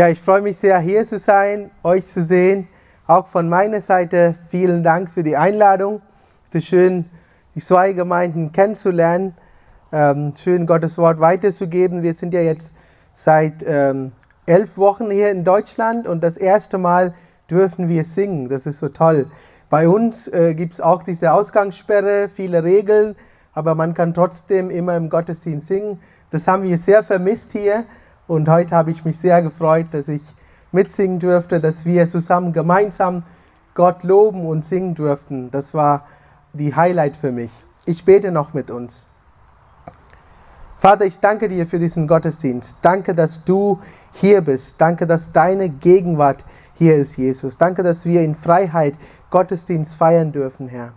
Ja, ich freue mich sehr, hier zu sein, euch zu sehen. Auch von meiner Seite vielen Dank für die Einladung. Es ist schön, die zwei Gemeinden kennenzulernen, ähm, schön Gottes Wort weiterzugeben. Wir sind ja jetzt seit ähm, elf Wochen hier in Deutschland und das erste Mal dürfen wir singen. Das ist so toll. Bei uns äh, gibt es auch diese Ausgangssperre, viele Regeln, aber man kann trotzdem immer im Gottesdienst singen. Das haben wir sehr vermisst hier und heute habe ich mich sehr gefreut, dass ich mitsingen durfte, dass wir zusammen gemeinsam Gott loben und singen durften. Das war die Highlight für mich. Ich bete noch mit uns. Vater, ich danke dir für diesen Gottesdienst. Danke, dass du hier bist. Danke, dass deine Gegenwart hier ist, Jesus. Danke, dass wir in Freiheit Gottesdienst feiern dürfen, Herr.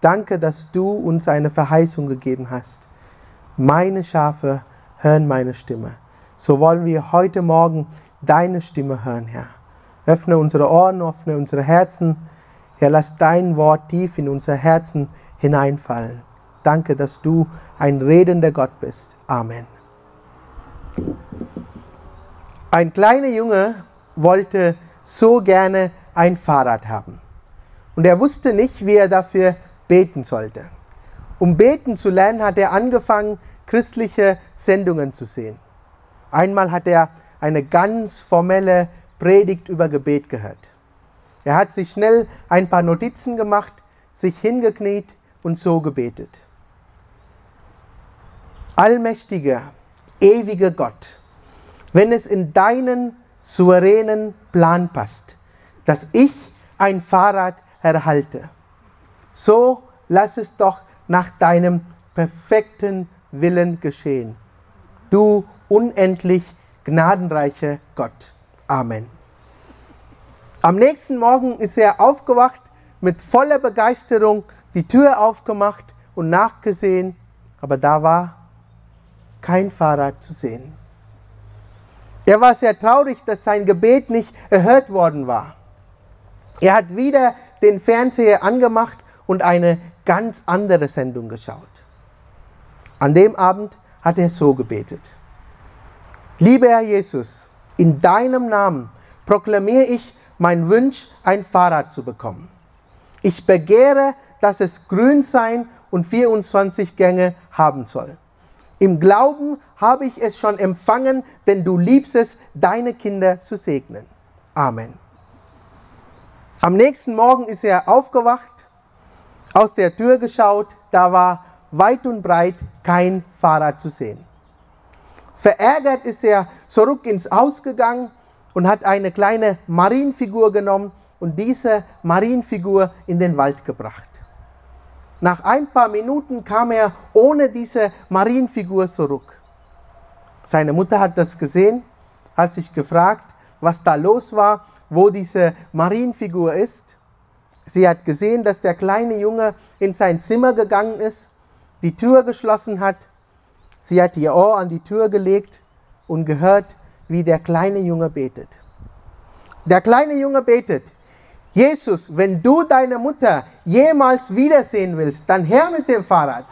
Danke, dass du uns eine Verheißung gegeben hast. Meine Schafe hören meine Stimme so wollen wir heute Morgen deine Stimme hören, Herr. Öffne unsere Ohren, öffne unsere Herzen. Herr, lass dein Wort tief in unser Herzen hineinfallen. Danke, dass du ein redender Gott bist. Amen. Ein kleiner Junge wollte so gerne ein Fahrrad haben. Und er wusste nicht, wie er dafür beten sollte. Um beten zu lernen, hat er angefangen, christliche Sendungen zu sehen. Einmal hat er eine ganz formelle Predigt über Gebet gehört. Er hat sich schnell ein paar Notizen gemacht, sich hingekniet und so gebetet. Allmächtiger, ewiger Gott, wenn es in deinen souveränen Plan passt, dass ich ein Fahrrad erhalte, so lass es doch nach deinem perfekten Willen geschehen. Du unendlich gnadenreiche Gott. Amen. Am nächsten Morgen ist er aufgewacht, mit voller Begeisterung die Tür aufgemacht und nachgesehen, aber da war kein Fahrrad zu sehen. Er war sehr traurig, dass sein Gebet nicht erhört worden war. Er hat wieder den Fernseher angemacht und eine ganz andere Sendung geschaut. An dem Abend hat er so gebetet. Lieber Herr Jesus, in deinem Namen proklamiere ich meinen Wunsch, ein Fahrrad zu bekommen. Ich begehre, dass es grün sein und 24 Gänge haben soll. Im Glauben habe ich es schon empfangen, denn du liebst es, deine Kinder zu segnen. Amen. Am nächsten Morgen ist er aufgewacht, aus der Tür geschaut, da war weit und breit kein Fahrrad zu sehen. Verärgert ist er zurück ins Haus gegangen und hat eine kleine Marienfigur genommen und diese Marienfigur in den Wald gebracht. Nach ein paar Minuten kam er ohne diese Marienfigur zurück. Seine Mutter hat das gesehen, hat sich gefragt, was da los war, wo diese Marienfigur ist. Sie hat gesehen, dass der kleine Junge in sein Zimmer gegangen ist, die Tür geschlossen hat Sie hat ihr Ohr an die Tür gelegt und gehört, wie der kleine Junge betet. Der kleine Junge betet, Jesus, wenn du deine Mutter jemals wiedersehen willst, dann her mit dem Fahrrad.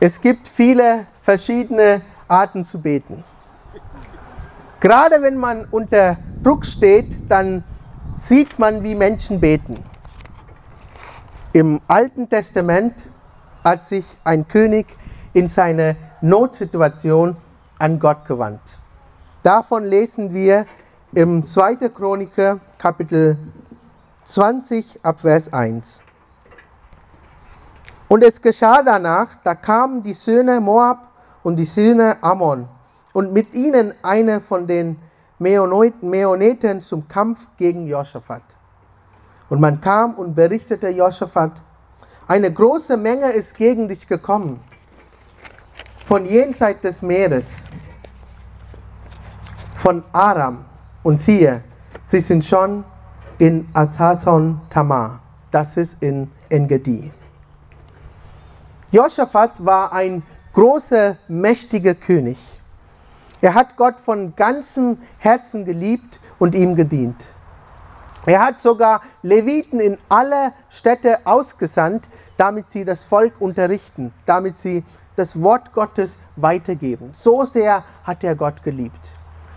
Es gibt viele verschiedene Arten zu beten. Gerade wenn man unter Druck steht, dann sieht man, wie Menschen beten. Im Alten Testament hat sich ein König in seiner Notsituation an Gott gewandt. Davon lesen wir im 2. Chroniker Kapitel 20 ab Vers 1. Und es geschah danach, da kamen die Söhne Moab und die Söhne Ammon und mit ihnen eine von den Meoneten zum Kampf gegen Josaphat. Und man kam und berichtete Josaphat, eine große Menge ist gegen dich gekommen, von jenseits des Meeres, von Aram. Und siehe, sie sind schon in Azazon Tamar, das ist in Engedi. Josaphat war ein großer, mächtiger König. Er hat Gott von ganzem Herzen geliebt und ihm gedient. Er hat sogar Leviten in alle Städte ausgesandt, damit sie das Volk unterrichten, damit sie das Wort Gottes weitergeben. So sehr hat er Gott geliebt.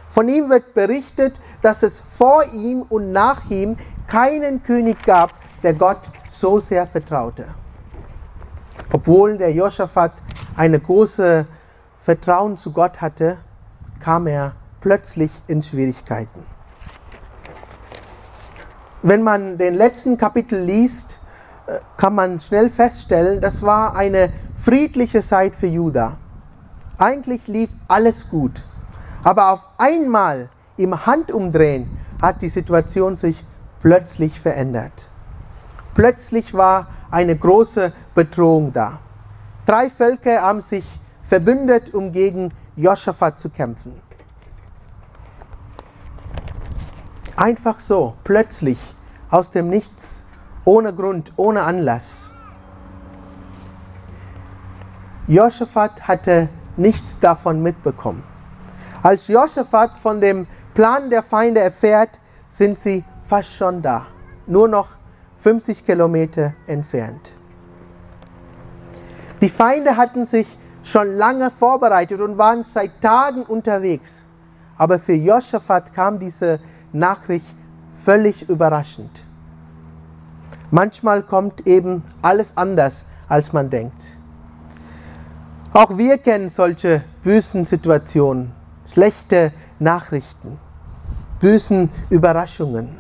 Von ihm wird berichtet, dass es vor ihm und nach ihm keinen König gab, der Gott so sehr vertraute. Obwohl der Josaphat eine große Vertrauen zu Gott hatte, kam er plötzlich in Schwierigkeiten. Wenn man den letzten Kapitel liest, äh, kann man schnell feststellen, das war eine friedliche Zeit für Juda. Eigentlich lief alles gut. Aber auf einmal im Handumdrehen hat die Situation sich plötzlich verändert. Plötzlich war eine große Bedrohung da. Drei Völker haben sich verbündet, um gegen Joschafat zu kämpfen. Einfach so, plötzlich, aus dem Nichts, ohne Grund, ohne Anlass. Joschafat hatte nichts davon mitbekommen. Als Josaphat von dem Plan der Feinde erfährt, sind sie fast schon da, nur noch 50 Kilometer entfernt. Die Feinde hatten sich schon lange vorbereitet und waren seit Tagen unterwegs. Aber für Josaphat kam diese Nachricht völlig überraschend. Manchmal kommt eben alles anders, als man denkt. Auch wir kennen solche bösen Situationen schlechte Nachrichten, bösen Überraschungen,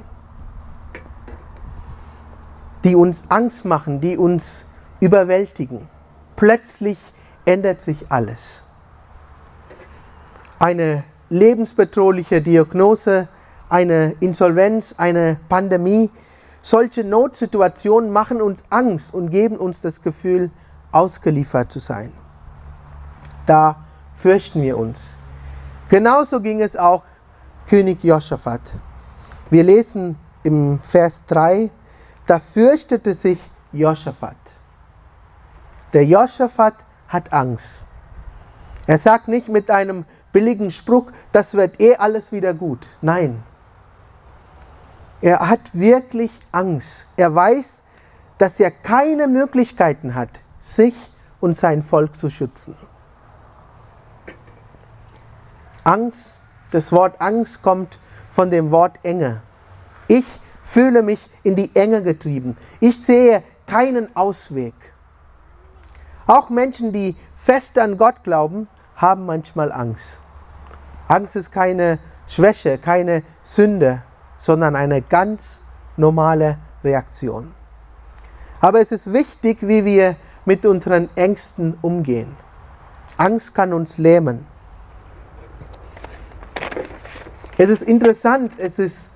die uns Angst machen, die uns überwältigen. Plötzlich ändert sich alles. Eine lebensbedrohliche Diagnose, eine Insolvenz, eine Pandemie, solche Notsituationen machen uns Angst und geben uns das Gefühl, ausgeliefert zu sein. Da fürchten wir uns. Genauso ging es auch König Josaphat. Wir lesen im Vers 3, da fürchtete sich Josaphat. Der Josaphat hat Angst. Er sagt nicht mit einem billigen Spruch, das wird eh alles wieder gut. Nein. Er hat wirklich Angst. Er weiß, dass er keine Möglichkeiten hat, sich und sein Volk zu schützen. Angst, das Wort Angst kommt von dem Wort Enge. Ich fühle mich in die Enge getrieben. Ich sehe keinen Ausweg. Auch Menschen, die fest an Gott glauben, haben manchmal Angst. Angst ist keine Schwäche, keine Sünde, sondern eine ganz normale Reaktion. Aber es ist wichtig, wie wir mit unseren Ängsten umgehen. Angst kann uns lähmen. Es ist interessant, es ist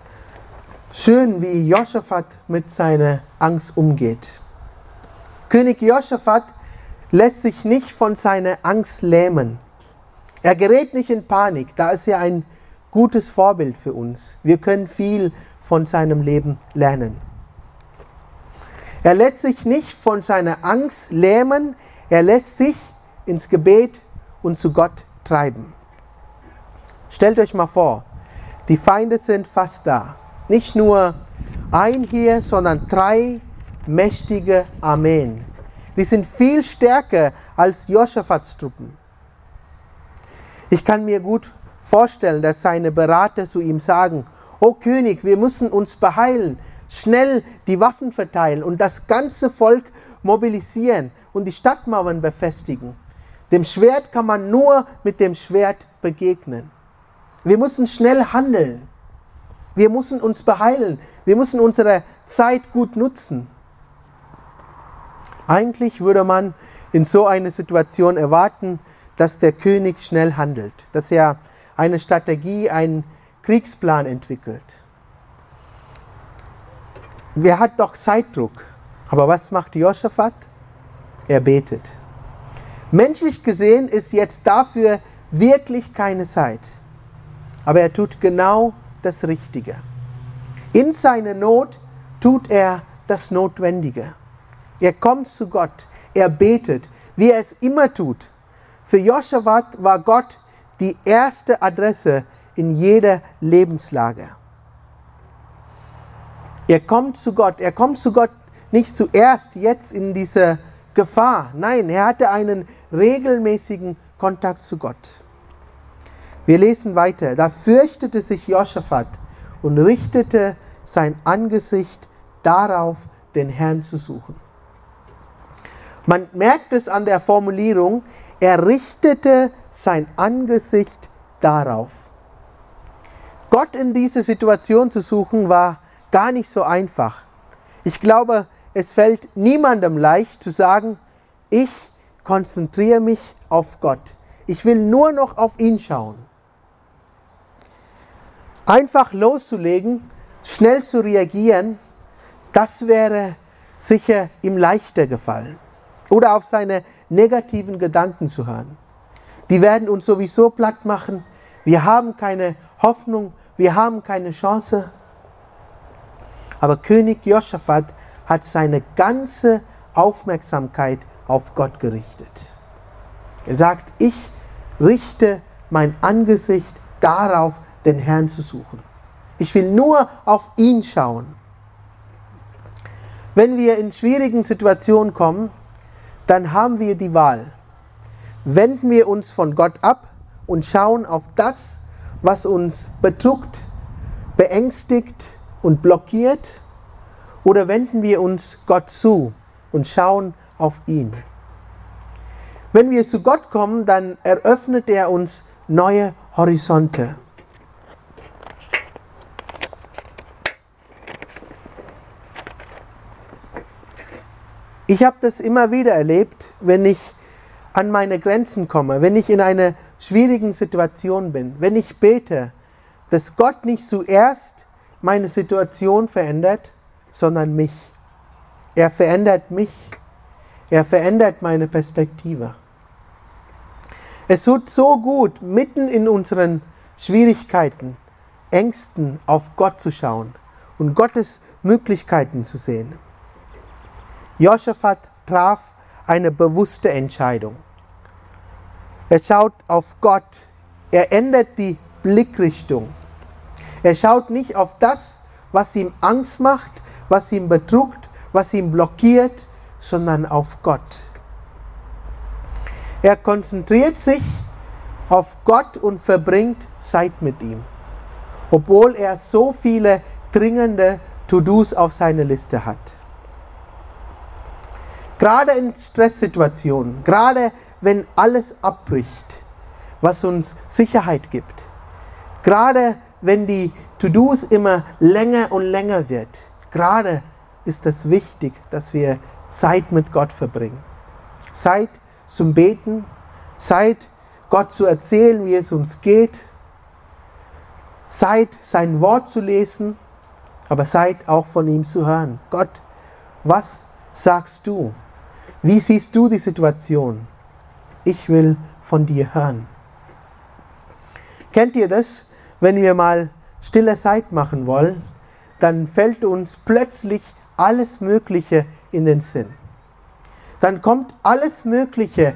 schön, wie Josaphat mit seiner Angst umgeht. König Josaphat lässt sich nicht von seiner Angst lähmen. Er gerät nicht in Panik. Da ist er ein gutes Vorbild für uns. Wir können viel von seinem Leben lernen. Er lässt sich nicht von seiner Angst lähmen. Er lässt sich ins Gebet und zu Gott treiben. Stellt euch mal vor, die Feinde sind fast da. Nicht nur ein hier, sondern drei mächtige Armeen. Die sind viel stärker als Josaphats Truppen. Ich kann mir gut vorstellen, dass seine Berater zu ihm sagen, O König, wir müssen uns beheilen, schnell die Waffen verteilen und das ganze Volk mobilisieren und die Stadtmauern befestigen. Dem Schwert kann man nur mit dem Schwert begegnen. Wir müssen schnell handeln. Wir müssen uns beheilen. Wir müssen unsere Zeit gut nutzen. Eigentlich würde man in so einer Situation erwarten, dass der König schnell handelt, dass er eine Strategie, einen Kriegsplan entwickelt. Wer hat doch Zeitdruck? Aber was macht Josaphat? Er betet. Menschlich gesehen ist jetzt dafür wirklich keine Zeit aber er tut genau das Richtige. In seiner Not tut er das Notwendige. Er kommt zu Gott, er betet, wie er es immer tut. Für Joschawat war Gott die erste Adresse in jeder Lebenslage. Er kommt zu Gott, er kommt zu Gott nicht zuerst jetzt in diese Gefahr. Nein, er hatte einen regelmäßigen Kontakt zu Gott. Wir lesen weiter. Da fürchtete sich Josaphat und richtete sein Angesicht darauf, den Herrn zu suchen. Man merkt es an der Formulierung, er richtete sein Angesicht darauf. Gott in diese Situation zu suchen war gar nicht so einfach. Ich glaube, es fällt niemandem leicht zu sagen, ich konzentriere mich auf Gott. Ich will nur noch auf ihn schauen. Einfach loszulegen, schnell zu reagieren, das wäre sicher ihm leichter gefallen. Oder auf seine negativen Gedanken zu hören. Die werden uns sowieso platt machen. Wir haben keine Hoffnung, wir haben keine Chance. Aber König Josaphat hat seine ganze Aufmerksamkeit auf Gott gerichtet. Er sagt, ich richte mein Angesicht darauf, den Herrn zu suchen. Ich will nur auf ihn schauen. Wenn wir in schwierigen Situationen kommen, dann haben wir die Wahl. Wenden wir uns von Gott ab und schauen auf das, was uns bedrückt, beängstigt und blockiert, oder wenden wir uns Gott zu und schauen auf ihn. Wenn wir zu Gott kommen, dann eröffnet er uns neue Horizonte. Ich habe das immer wieder erlebt, wenn ich an meine Grenzen komme, wenn ich in einer schwierigen Situation bin, wenn ich bete, dass Gott nicht zuerst meine Situation verändert, sondern mich. Er verändert mich. Er verändert meine Perspektive. Es tut so gut, mitten in unseren Schwierigkeiten, Ängsten auf Gott zu schauen und Gottes Möglichkeiten zu sehen. Josaphat traf eine bewusste Entscheidung. Er schaut auf Gott. Er ändert die Blickrichtung. Er schaut nicht auf das, was ihm Angst macht, was ihn bedrückt, was ihn blockiert, sondern auf Gott. Er konzentriert sich auf Gott und verbringt Zeit mit ihm, obwohl er so viele dringende To-Dos auf seiner Liste hat. Gerade in Stresssituationen, gerade wenn alles abbricht, was uns Sicherheit gibt, gerade wenn die To-Dos immer länger und länger wird, Gerade ist es wichtig, dass wir Zeit mit Gott verbringen. Zeit zum Beten, Zeit Gott zu erzählen, wie es uns geht, Zeit sein Wort zu lesen, aber Zeit auch von ihm zu hören. Gott, was sagst du? Wie siehst du die Situation? Ich will von dir hören. Kennt ihr das, wenn wir mal stille Zeit machen wollen? dann fällt uns plötzlich alles Mögliche in den Sinn. Dann kommt alles Mögliche,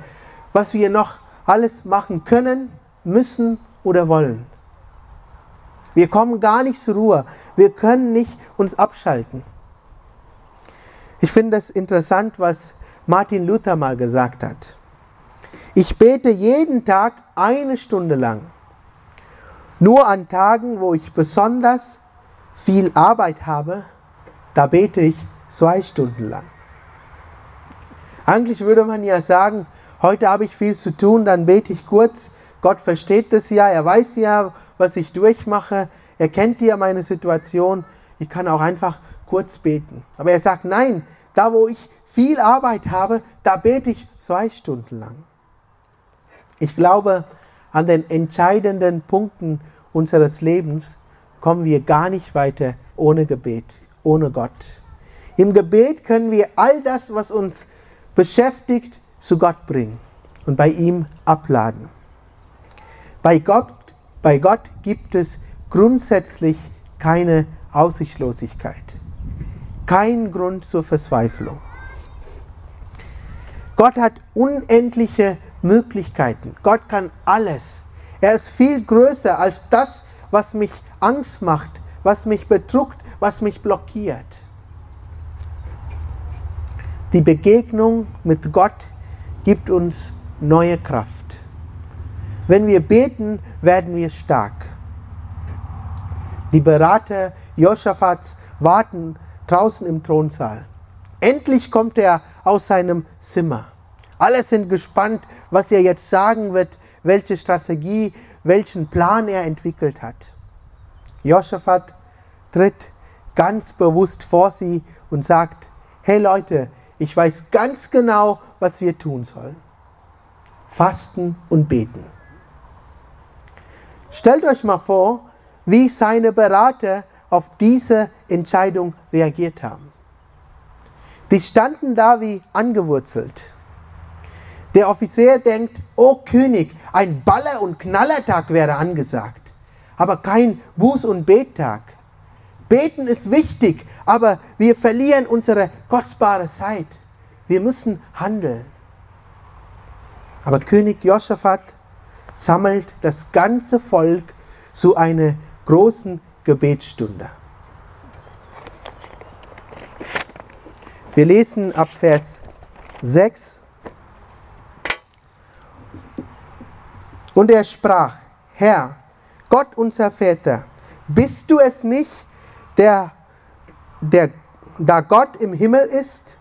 was wir noch alles machen können, müssen oder wollen. Wir kommen gar nicht zur Ruhe. Wir können nicht uns abschalten. Ich finde es interessant, was Martin Luther mal gesagt hat. Ich bete jeden Tag eine Stunde lang. Nur an Tagen, wo ich besonders viel Arbeit habe, da bete ich zwei Stunden lang. Eigentlich würde man ja sagen, heute habe ich viel zu tun, dann bete ich kurz. Gott versteht das ja, er weiß ja, was ich durchmache, er kennt ja meine Situation. Ich kann auch einfach kurz beten. Aber er sagt, nein, da wo ich viel Arbeit habe, da bete ich zwei Stunden lang. Ich glaube, an den entscheidenden Punkten unseres Lebens kommen wir gar nicht weiter ohne Gebet, ohne Gott. Im Gebet können wir all das, was uns beschäftigt, zu Gott bringen und bei ihm abladen. Bei Gott, bei Gott gibt es grundsätzlich keine Aussichtslosigkeit, kein Grund zur Verzweiflung. Gott hat unendliche Möglichkeiten. Gott kann alles. Er ist viel größer als das, was mich Angst macht, was mich bedrückt, was mich blockiert. Die Begegnung mit Gott gibt uns neue Kraft. Wenn wir beten, werden wir stark. Die Berater Josaphats warten draußen im Thronsaal. Endlich kommt er aus seinem Zimmer. Alle sind gespannt, was er jetzt sagen wird, welche Strategie, welchen Plan er entwickelt hat. Josaphat tritt ganz bewusst vor sie und sagt, hey Leute, ich weiß ganz genau, was wir tun sollen. Fasten und beten. Stellt euch mal vor, wie seine Berater auf diese Entscheidung reagiert haben. Die standen da wie angewurzelt. Der Offizier denkt, oh König, ein Baller- und Knallertag wäre angesagt, aber kein Buß- und Bettag. Beten ist wichtig, aber wir verlieren unsere kostbare Zeit. Wir müssen handeln. Aber König Josaphat sammelt das ganze Volk zu einer großen Gebetsstunde. Wir lesen ab Vers 6. Und er sprach, Herr, Gott unser Väter, bist du es nicht, der, der, da Gott im Himmel ist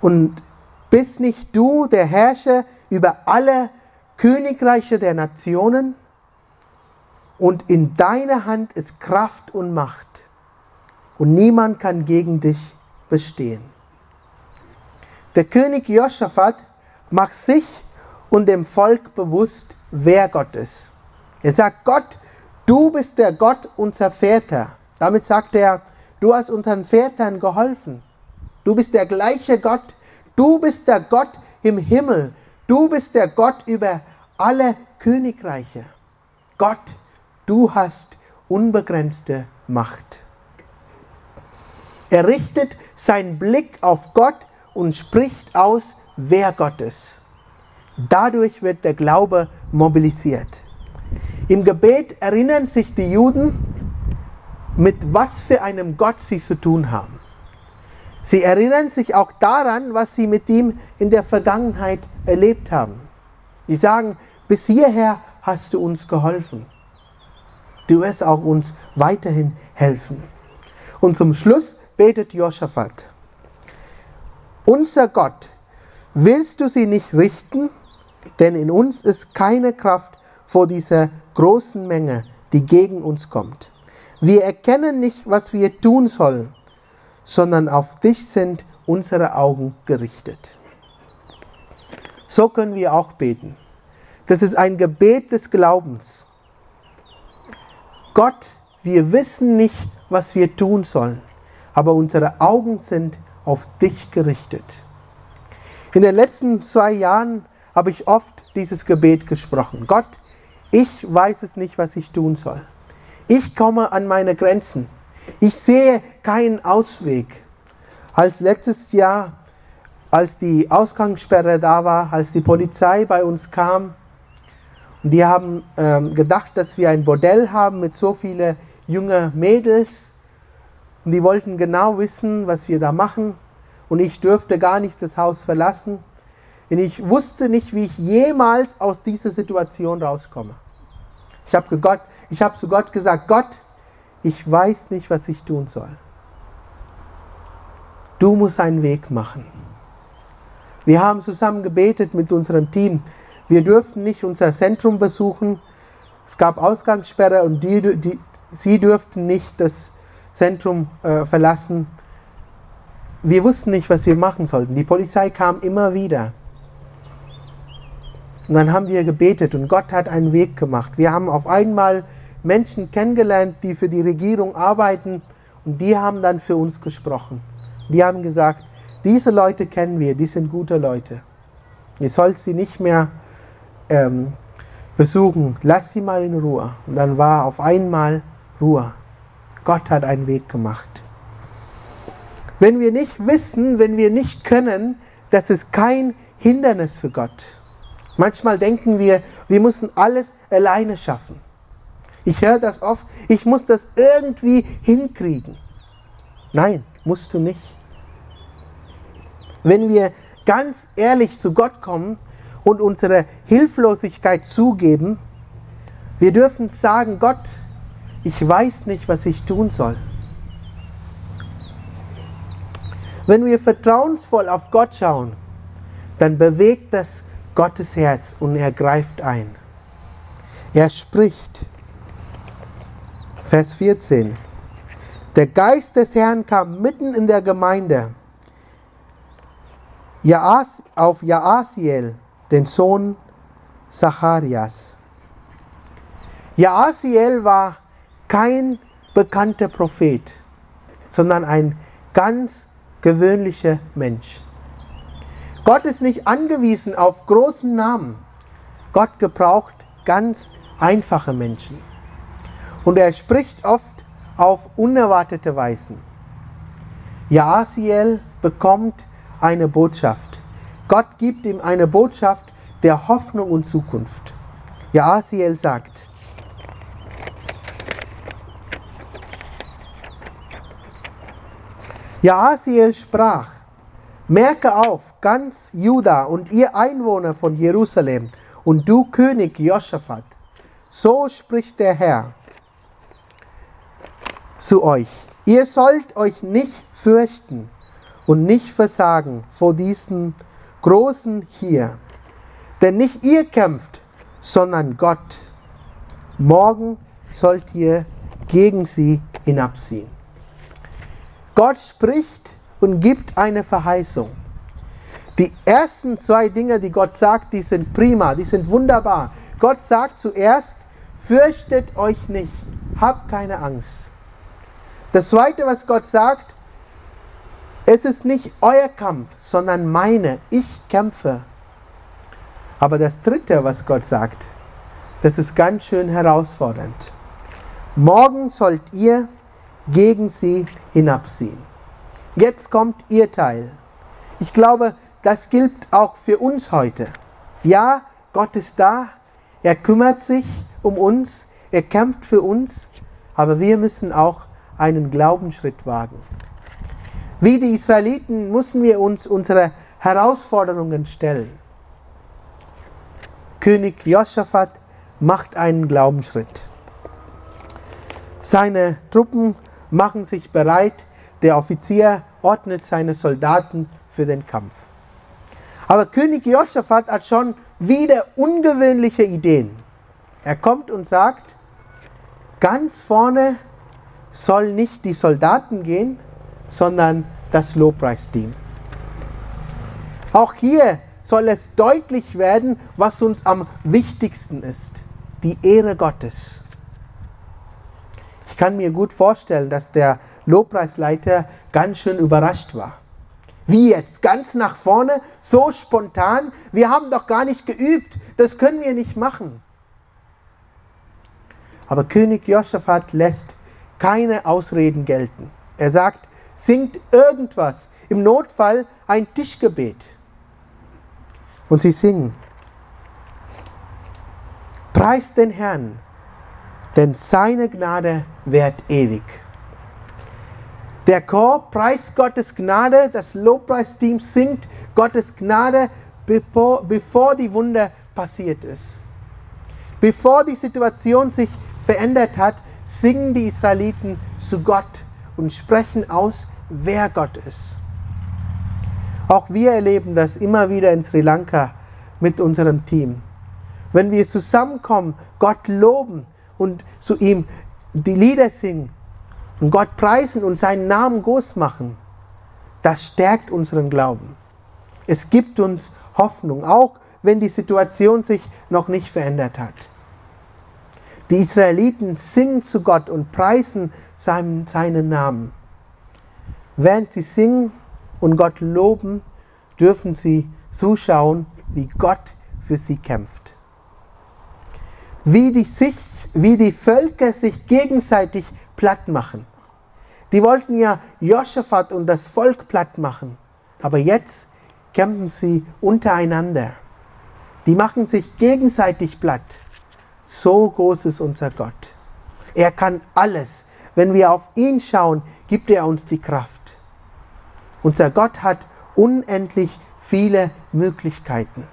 und bist nicht du der Herrscher über alle Königreiche der Nationen? Und in deiner Hand ist Kraft und Macht. Und niemand kann gegen dich bestehen. Der König Josaphat macht sich und dem Volk bewusst, wer Gott ist. Er sagt, Gott, du bist der Gott unserer Väter. Damit sagt er, du hast unseren Vätern geholfen. Du bist der gleiche Gott. Du bist der Gott im Himmel. Du bist der Gott über alle Königreiche. Gott, du hast unbegrenzte Macht. Er richtet seinen Blick auf Gott und spricht aus, wer Gott ist. Dadurch wird der Glaube mobilisiert. Im Gebet erinnern sich die Juden, mit was für einem Gott sie zu tun haben. Sie erinnern sich auch daran, was sie mit ihm in der Vergangenheit erlebt haben. Sie sagen, bis hierher hast du uns geholfen. Du wirst auch uns weiterhin helfen. Und zum Schluss betet Josaphat. Unser Gott, willst du sie nicht richten? Denn in uns ist keine Kraft vor dieser großen Menge, die gegen uns kommt. Wir erkennen nicht, was wir tun sollen, sondern auf dich sind unsere Augen gerichtet. So können wir auch beten. Das ist ein Gebet des Glaubens. Gott, wir wissen nicht, was wir tun sollen, aber unsere Augen sind auf dich gerichtet. In den letzten zwei Jahren habe ich oft dieses Gebet gesprochen. Gott, ich weiß es nicht, was ich tun soll. Ich komme an meine Grenzen. Ich sehe keinen Ausweg. Als letztes Jahr, als die Ausgangssperre da war, als die Polizei bei uns kam, und die haben ähm, gedacht, dass wir ein Bordell haben mit so vielen jungen Mädels, und die wollten genau wissen, was wir da machen. Und ich durfte gar nicht das Haus verlassen. Und ich wusste nicht, wie ich jemals aus dieser Situation rauskomme. Ich habe Gott, zu Gott gesagt, Gott, ich weiß nicht, was ich tun soll. Du musst einen Weg machen. Wir haben zusammen gebetet mit unserem Team. Wir durften nicht unser Zentrum besuchen. Es gab Ausgangssperre und die, die, sie durften nicht das Zentrum äh, verlassen. Wir wussten nicht, was wir machen sollten. Die Polizei kam immer wieder. Und dann haben wir gebetet und Gott hat einen Weg gemacht. Wir haben auf einmal Menschen kennengelernt, die für die Regierung arbeiten und die haben dann für uns gesprochen. Die haben gesagt, diese Leute kennen wir, die sind gute Leute. Ihr sollt sie nicht mehr ähm, besuchen, lasst sie mal in Ruhe. Und dann war auf einmal Ruhe. Gott hat einen Weg gemacht. Wenn wir nicht wissen, wenn wir nicht können, das ist kein Hindernis für Gott. Manchmal denken wir, wir müssen alles alleine schaffen. Ich höre das oft, ich muss das irgendwie hinkriegen. Nein, musst du nicht. Wenn wir ganz ehrlich zu Gott kommen und unsere Hilflosigkeit zugeben, wir dürfen sagen, Gott, ich weiß nicht, was ich tun soll. Wenn wir vertrauensvoll auf Gott schauen, dann bewegt das Gottes Herz und er greift ein. Er spricht. Vers 14. Der Geist des Herrn kam mitten in der Gemeinde auf Jaasiel, den Sohn Zacharias. Jaasiel war kein bekannter Prophet, sondern ein ganz gewöhnlicher Mensch. Gott ist nicht angewiesen auf großen Namen. Gott gebraucht ganz einfache Menschen. Und er spricht oft auf unerwartete Weisen. Jaasiel bekommt eine Botschaft. Gott gibt ihm eine Botschaft der Hoffnung und Zukunft. Jaasiel sagt, Jaasiel sprach, merke auf, ganz Juda und ihr Einwohner von Jerusalem und du König Josaphat, so spricht der Herr zu euch. Ihr sollt euch nicht fürchten und nicht versagen vor diesen Großen hier. Denn nicht ihr kämpft, sondern Gott. Morgen sollt ihr gegen sie hinabziehen. Gott spricht und gibt eine Verheißung. Die ersten zwei Dinge, die Gott sagt, die sind prima, die sind wunderbar. Gott sagt zuerst, fürchtet euch nicht, habt keine Angst. Das Zweite, was Gott sagt, es ist nicht euer Kampf, sondern meine. Ich kämpfe. Aber das Dritte, was Gott sagt, das ist ganz schön herausfordernd. Morgen sollt ihr gegen sie hinabziehen. Jetzt kommt ihr Teil. Ich glaube, das gilt auch für uns heute. Ja, Gott ist da, er kümmert sich um uns, er kämpft für uns, aber wir müssen auch einen Glaubensschritt wagen. Wie die Israeliten müssen wir uns unsere Herausforderungen stellen. König Josaphat macht einen Glaubensschritt. Seine Truppen machen sich bereit, der Offizier ordnet seine Soldaten für den Kampf. Aber König Josaphat hat schon wieder ungewöhnliche Ideen. Er kommt und sagt, ganz vorne soll nicht die Soldaten gehen, sondern das Lobpreisteam. Auch hier soll es deutlich werden, was uns am wichtigsten ist. Die Ehre Gottes. Ich kann mir gut vorstellen, dass der Lobpreisleiter ganz schön überrascht war. Wie jetzt? Ganz nach vorne? So spontan? Wir haben doch gar nicht geübt. Das können wir nicht machen. Aber König Josaphat lässt keine Ausreden gelten. Er sagt, singt irgendwas, im Notfall ein Tischgebet. Und sie singen. Preist den Herrn, denn seine Gnade währt ewig. Der Chor preist Gottes Gnade, das Lobpreisteam singt Gottes Gnade, bevor, bevor die Wunder passiert ist. Bevor die Situation sich verändert hat, singen die Israeliten zu Gott und sprechen aus, wer Gott ist. Auch wir erleben das immer wieder in Sri Lanka mit unserem Team. Wenn wir zusammenkommen, Gott loben und zu ihm die Lieder singen und Gott preisen und seinen Namen groß machen, das stärkt unseren Glauben. Es gibt uns Hoffnung, auch wenn die Situation sich noch nicht verändert hat. Die Israeliten singen zu Gott und preisen seinen, seinen Namen. Während sie singen und Gott loben, dürfen sie zuschauen, wie Gott für sie kämpft. Wie die, sich, wie die Völker sich gegenseitig platt machen. Die wollten ja Joschafat und das Volk platt machen. Aber jetzt kämpfen sie untereinander. Die machen sich gegenseitig platt. So groß ist unser Gott. Er kann alles. Wenn wir auf ihn schauen, gibt er uns die Kraft. Unser Gott hat unendlich viele Möglichkeiten.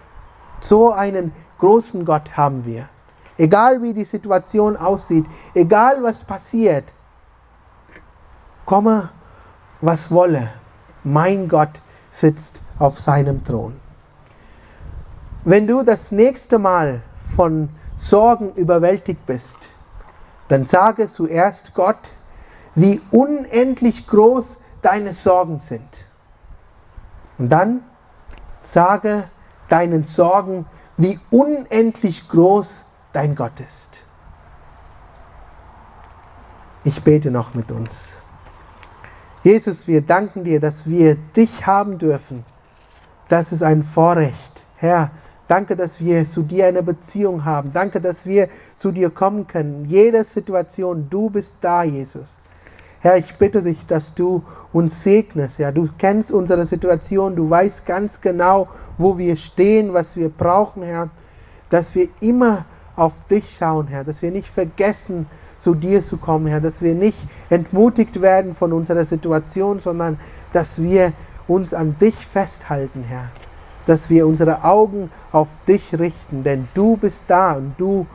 So einen großen Gott haben wir. Egal wie die Situation aussieht, egal was passiert, komme, was wolle, mein Gott sitzt auf seinem Thron. Wenn du das nächste Mal von Sorgen überwältigt bist, dann sage zuerst Gott, wie unendlich groß deine Sorgen sind. Und dann sage deinen Sorgen, wie unendlich groß dein Gott ist. Ich bete noch mit uns. Jesus, wir danken dir, dass wir dich haben dürfen. Das ist ein Vorrecht. Herr, danke, dass wir zu dir eine Beziehung haben. Danke, dass wir zu dir kommen können. Jede Situation, du bist da, Jesus. Herr, ich bitte dich, dass du uns segnest. Ja, du kennst unsere Situation, du weißt ganz genau, wo wir stehen, was wir brauchen, Herr. Dass wir immer auf dich schauen, Herr, dass wir nicht vergessen, zu dir zu kommen, Herr, dass wir nicht entmutigt werden von unserer Situation, sondern dass wir uns an dich festhalten, Herr, dass wir unsere Augen auf dich richten, denn du bist da und du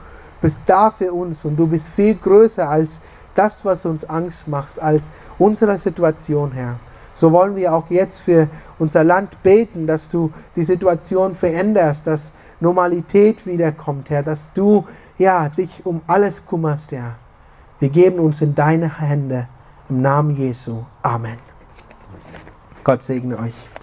bist da für uns und du bist viel größer als das, was uns Angst macht, als unsere Situation, Herr. So wollen wir auch jetzt für unser Land beten, dass du die Situation veränderst, dass Normalität wiederkommt, Herr, dass du ja dich um alles kümmerst, Herr. Wir geben uns in deine Hände im Namen Jesu. Amen. Gott segne euch.